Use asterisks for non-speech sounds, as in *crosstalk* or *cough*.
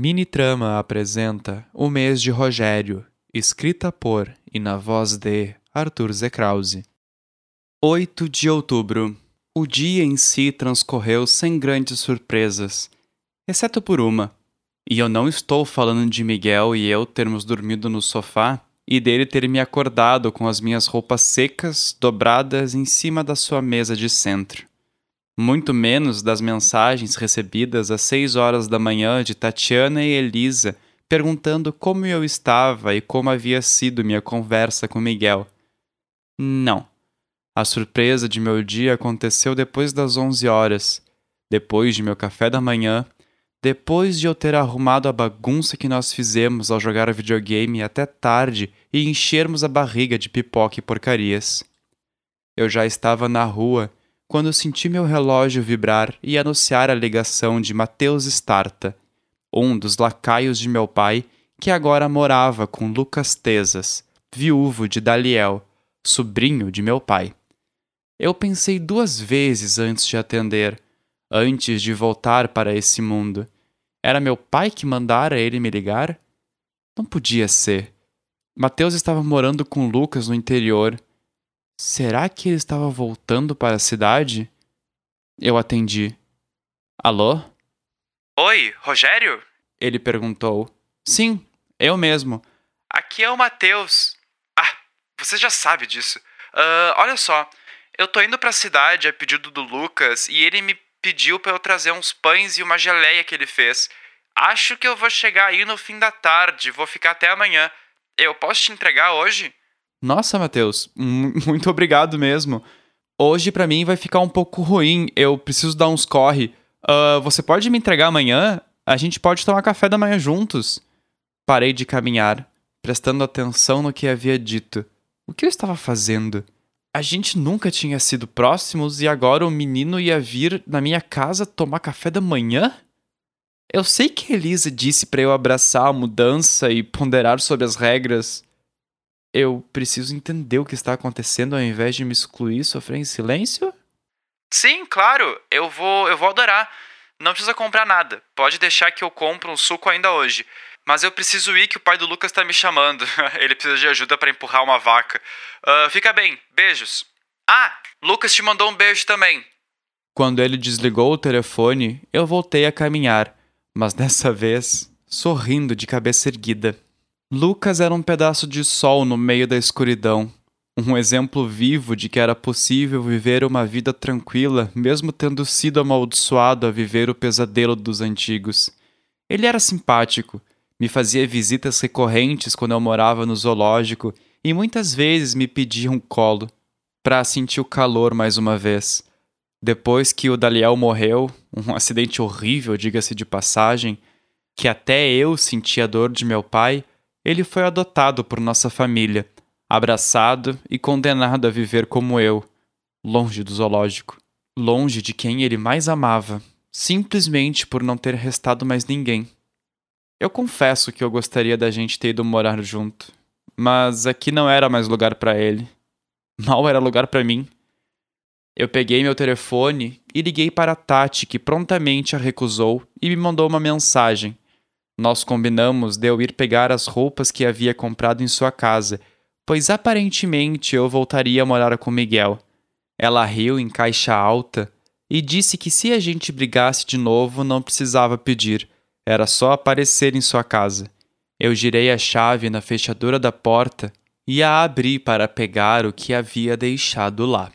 Mini Trama apresenta O Mês de Rogério, escrita por e na voz de Arthur Zekrause. 8 de outubro. O dia em si transcorreu sem grandes surpresas, exceto por uma. E eu não estou falando de Miguel e eu termos dormido no sofá e dele ter me acordado com as minhas roupas secas dobradas em cima da sua mesa de centro muito menos das mensagens recebidas às seis horas da manhã de Tatiana e Elisa perguntando como eu estava e como havia sido minha conversa com Miguel. Não. A surpresa de meu dia aconteceu depois das onze horas, depois de meu café da manhã, depois de eu ter arrumado a bagunça que nós fizemos ao jogar videogame até tarde e enchermos a barriga de pipoca e porcarias. Eu já estava na rua quando senti meu relógio vibrar e anunciar a ligação de Mateus Starta, um dos lacaios de meu pai, que agora morava com Lucas Tesas, viúvo de Daliel, sobrinho de meu pai. Eu pensei duas vezes antes de atender, antes de voltar para esse mundo. Era meu pai que mandara ele me ligar? Não podia ser. Mateus estava morando com Lucas no interior Será que ele estava voltando para a cidade? Eu atendi. Alô? Oi, Rogério? Ele perguntou. Sim, eu mesmo. Aqui é o Matheus. Ah, você já sabe disso. Uh, olha só, eu tô indo para a cidade a pedido do Lucas e ele me pediu para eu trazer uns pães e uma geleia que ele fez. Acho que eu vou chegar aí no fim da tarde, vou ficar até amanhã. Eu posso te entregar hoje? Nossa, Matheus, *laughs* muito obrigado mesmo. Hoje para mim vai ficar um pouco ruim, eu preciso dar uns corre. Uh, você pode me entregar amanhã? A gente pode tomar café da manhã juntos. Parei de caminhar, prestando atenção no que havia dito. O que eu estava fazendo? A gente nunca tinha sido próximos e agora o menino ia vir na minha casa tomar café da manhã? Eu sei que Elisa disse para eu abraçar a mudança e ponderar sobre as regras, eu preciso entender o que está acontecendo ao invés de me excluir e sofrer em silêncio? Sim, claro. Eu vou, eu vou adorar. Não precisa comprar nada. Pode deixar que eu compre um suco ainda hoje. Mas eu preciso ir que o pai do Lucas está me chamando. *laughs* Ele precisa de ajuda para empurrar uma vaca. Uh, fica bem. Beijos. Ah, Lucas te mandou um beijo também. Quando ele desligou o telefone, eu voltei a caminhar, mas dessa vez sorrindo de cabeça erguida. Lucas era um pedaço de sol no meio da escuridão, um exemplo vivo de que era possível viver uma vida tranquila, mesmo tendo sido amaldiçoado a viver o pesadelo dos antigos. Ele era simpático, me fazia visitas recorrentes quando eu morava no zoológico e muitas vezes me pedia um colo, para sentir o calor mais uma vez. Depois que o Daliel morreu, um acidente horrível, diga-se de passagem, que até eu senti a dor de meu pai, ele foi adotado por nossa família, abraçado e condenado a viver como eu, longe do zoológico, longe de quem ele mais amava, simplesmente por não ter restado mais ninguém. Eu confesso que eu gostaria da gente ter ido morar junto, mas aqui não era mais lugar para ele. Mal era lugar para mim. Eu peguei meu telefone e liguei para a Tati, que prontamente a recusou e me mandou uma mensagem nós combinamos de eu ir pegar as roupas que havia comprado em sua casa, pois aparentemente eu voltaria a morar com Miguel. Ela riu em caixa alta e disse que se a gente brigasse de novo não precisava pedir, era só aparecer em sua casa. Eu girei a chave na fechadura da porta e a abri para pegar o que havia deixado lá.